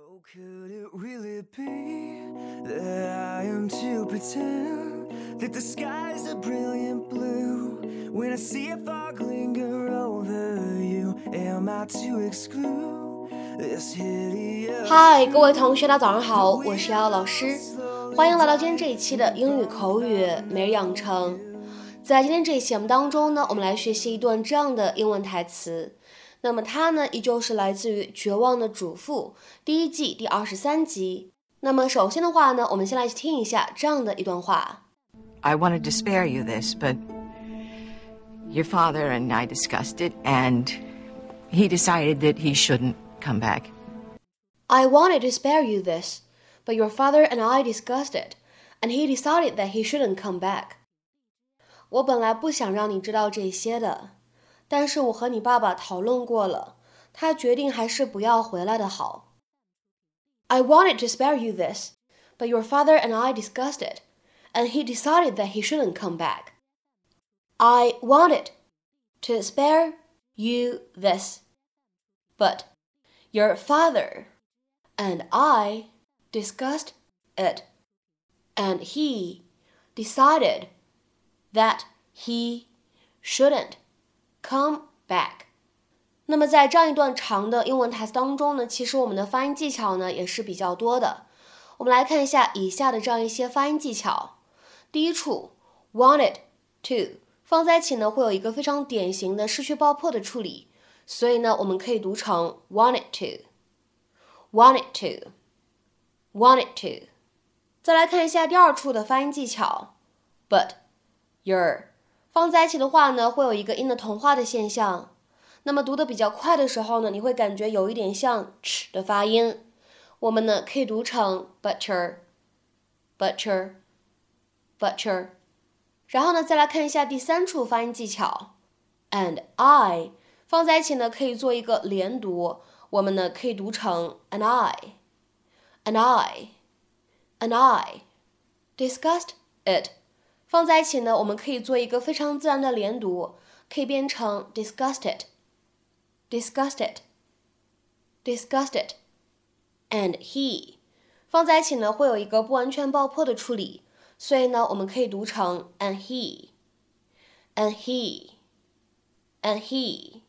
Oh, could it really be that I am to pretend that the skies are brilliant blue when I see a fog linger over you? Am I to exclude this hideous? 嗨，各位同学，大家早上好，我是瑶瑶老师，欢迎来到今天这一期的英语口语每日养成。在今天这一期节目当中呢，我们来学习一段这样的英文台词。那么它呢，依旧是来自于《绝望的主妇》第一季第二十三集。那么首先的话呢，我们先来听一下这样的一段话。 I wanted to spare you this, but your father and I discussed it, and he decided that he shouldn't come back. I wanted to spare you this, but your father and I discussed it, and he decided that he shouldn't come back. 我本来不想让你知道这些的， 但是我和你爸爸讨论过了，他决定还是不要回来的好。I wanted to spare you this, but your father and I discussed it, and he decided that he shouldn't come back. I wanted to spare you this, but your father and I discussed it, and he decided that he shouldn't come back. 那么在这样一段长的英文台词当中呢，其实我们的发音技巧呢也是比较多的。我们来看一下以下的这样一些发音技巧。第一处，wanted to 放在一起呢，会有一个非常典型的失去爆破的处理，所以呢，我们可以读成 wanted to，wanted to，wanted to。再来看一下第二处的发音技巧，but your 放在一起的话呢，会有一个音的同化的现象。那么读的比较快的时候呢，你会感觉有一点像 ch 的发音。我们呢可以读成 butcher，butcher，butcher。然后呢，再来看一下第三处发音技巧，and I 放在一起呢，可以做一个连读。我们呢可以读成 and I，and I，and I discussed it。放在一起呢我们可以做一个非常自然的连读可以变成 disgusted disgusted disgusted and he 放在一起呢会有一个不完全爆破的处理所以呢我们可以读成 and he and he and he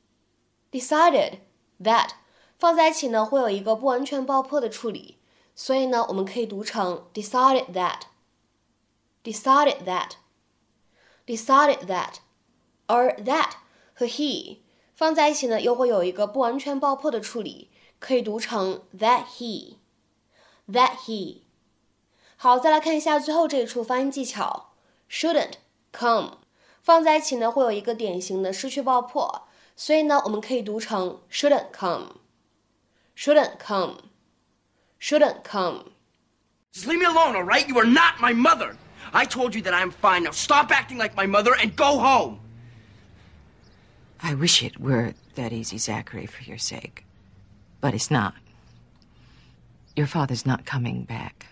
decided that 放在一起呢会有一个不完全爆破的处理所以呢我们可以读成 decided that that，decided that，而 that 和 he 放在一起呢，又会有一个不完全爆破的处理。可以读成 that he, that he。好，再来看一下最后这一处发音技巧，shouldn't come 放在一起呢，会有一个典型的失去爆破，所以呢，我们可以读成 shouldn't come, shouldn't come, shouldn't come。 Just leave me alone, all right? You are not my mother. I told you that I'm fine. Now stop acting like my mother and go home. I wish it were that easy, Zachary, for your sake. But it's not. Your father's not coming back.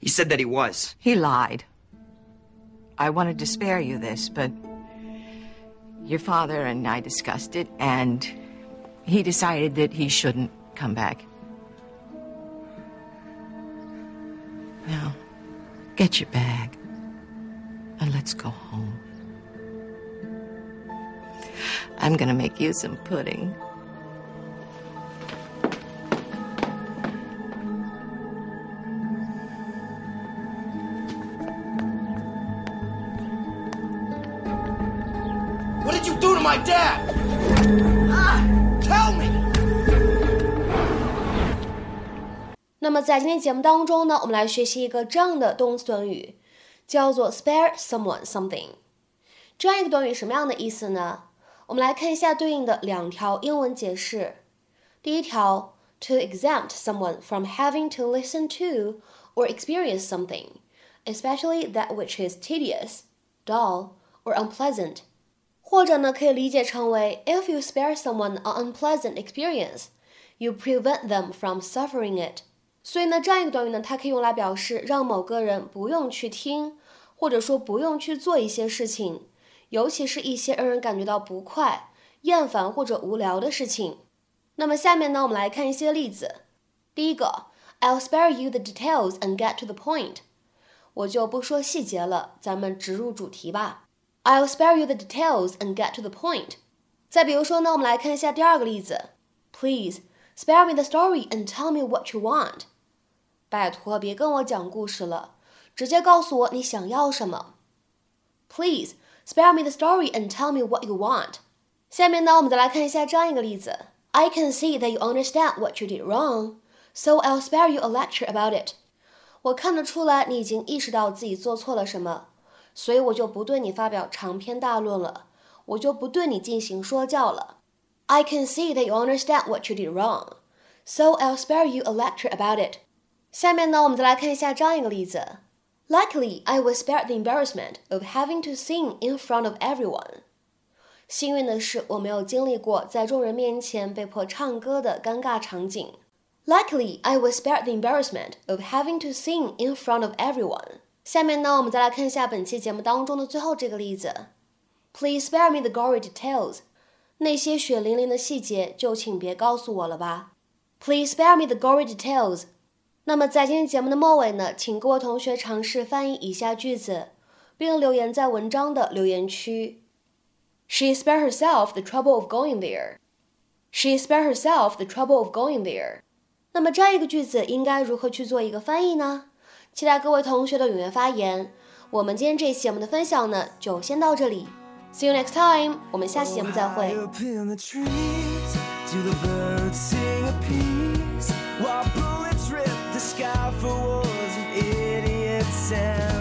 He said that he was. He lied. I wanted to spare you this, but your father and I discussed it, and he decided that he shouldn't come back. Now, get your bag and let's go home. I'm gonna make you some pudding. What did you do to my dad? Ah, tell me. 那么在今天节目当中呢，我们来学习一个这样的动词短语， 叫做 spare someone something。这样一个短语什么样的意思呢？我们来看一下对应的两条英文解释。第一条，to exempt someone from having to listen to or experience something, especially that which is tedious, dull, or unpleasant。或者呢，可以理解成为 if you spare someone an unpleasant experience, you prevent them from suffering it。所以呢，这样一个短语呢，它可以用来表示让某个人不用去听， 或者说不用去做一些事情，尤其是一些让人感觉到不快、厌烦或者无聊的事情。那么下面呢，我们来看一些例子。第一个，I'll spare you the details and get to the point。我就不说细节了，咱们直入主题吧。I'll spare you the details and get to the point。再比如说呢，我们来看一下第二个例子。Please spare me the story and tell me what you want。拜托，别跟我讲故事了，直接告诉我你想要什么。Please spare me the story and tell me what you want。下面呢，我们再来看一下这样一个例子。I can see that you understand what you did wrong, so I'll spare you a lecture about it. 我看得出来你已经意识到自己做错了什么，所以我就不对你发表长篇大论了，我就不对你进行说教了。I can see that you understand what you did wrong, so I'll spare you a lecture about it. 下面呢，我们再来看一下这样一个例子。 Luckily, I was spared the embarrassment of having to sing in front of everyone. 幸运的是，我没有经历过在众人面前被迫唱歌的尴尬场景。Luckily, I was spared the embarrassment of having to sing in front of everyone. 下面呢，我们再来看一下本期节目当中的最后这个例子。Please spare me the gory details. 那些血淋淋的细节就请别告诉我了吧。Please spare me the gory details. 那么在今天节目的末尾呢，请各位同学尝试翻译以下句子，并留言在文章的留言区。She spared herself the trouble of going there. She spared herself the trouble of going there. 那么这样一个句子应该如何去做一个翻译呢？期待各位同学的踊跃发言。我们今天这期节目的分享呢，就先到这里。See you next time，我们下期节目再会。Stuff our shopping cart.